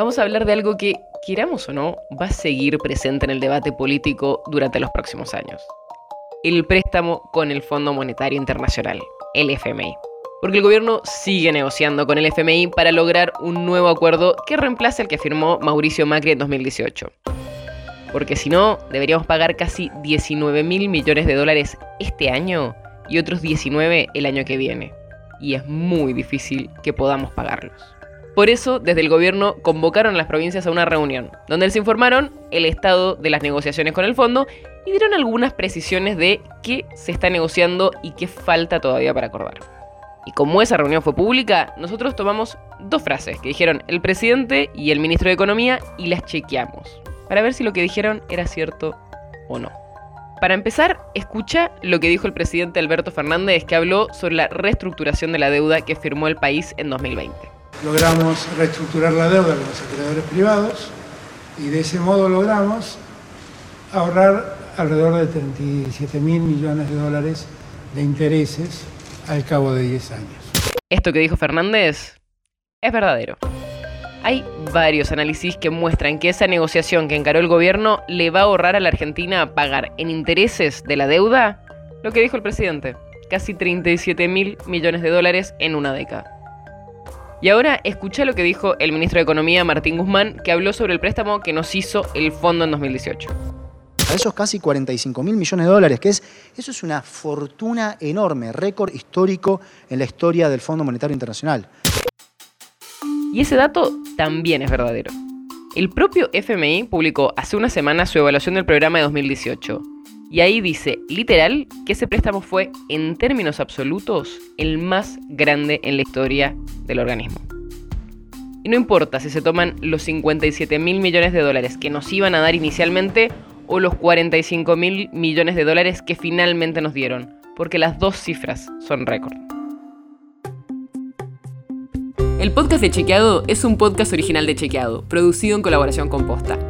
vamos a hablar de algo que, queramos o no, va a seguir presente en el debate político durante los próximos años. El préstamo con el Fondo Monetario Internacional, el FMI. Porque el gobierno sigue negociando con el FMI para lograr un nuevo acuerdo que reemplace el que firmó Mauricio Macri en 2018. Porque si no, deberíamos pagar casi 19 mil millones de dólares este año y otros 19 el año que viene. Y es muy difícil que podamos pagarlos. Por eso, desde el gobierno convocaron a las provincias a una reunión, donde les informaron el estado de las negociaciones con el fondo y dieron algunas precisiones de qué se está negociando y qué falta todavía para acordar. Y como esa reunión fue pública, nosotros tomamos dos frases que dijeron el presidente y el ministro de Economía y las chequeamos, para ver si lo que dijeron era cierto o no. Para empezar, escucha lo que dijo el presidente Alberto Fernández, que habló sobre la reestructuración de la deuda que firmó el país en 2020 logramos reestructurar la deuda con los acreedores privados y de ese modo logramos ahorrar alrededor de 37 mil millones de dólares de intereses al cabo de 10 años. Esto que dijo Fernández es verdadero. Hay varios análisis que muestran que esa negociación que encaró el gobierno le va a ahorrar a la Argentina pagar en intereses de la deuda lo que dijo el presidente, casi 37 mil millones de dólares en una década. Y ahora escucha lo que dijo el ministro de Economía, Martín Guzmán, que habló sobre el préstamo que nos hizo el fondo en 2018. A esos casi 45 mil millones de dólares, que es, eso es una fortuna enorme, récord histórico en la historia del Fondo Monetario Internacional. Y ese dato también es verdadero. El propio FMI publicó hace una semana su evaluación del programa de 2018 y ahí dice, literal, que ese préstamo fue, en términos absolutos, el más grande en la historia del organismo. Y no importa si se toman los 57 mil millones de dólares que nos iban a dar inicialmente o los 45 mil millones de dólares que finalmente nos dieron, porque las dos cifras son récord. El podcast de Chequeado es un podcast original de Chequeado, producido en colaboración con Posta.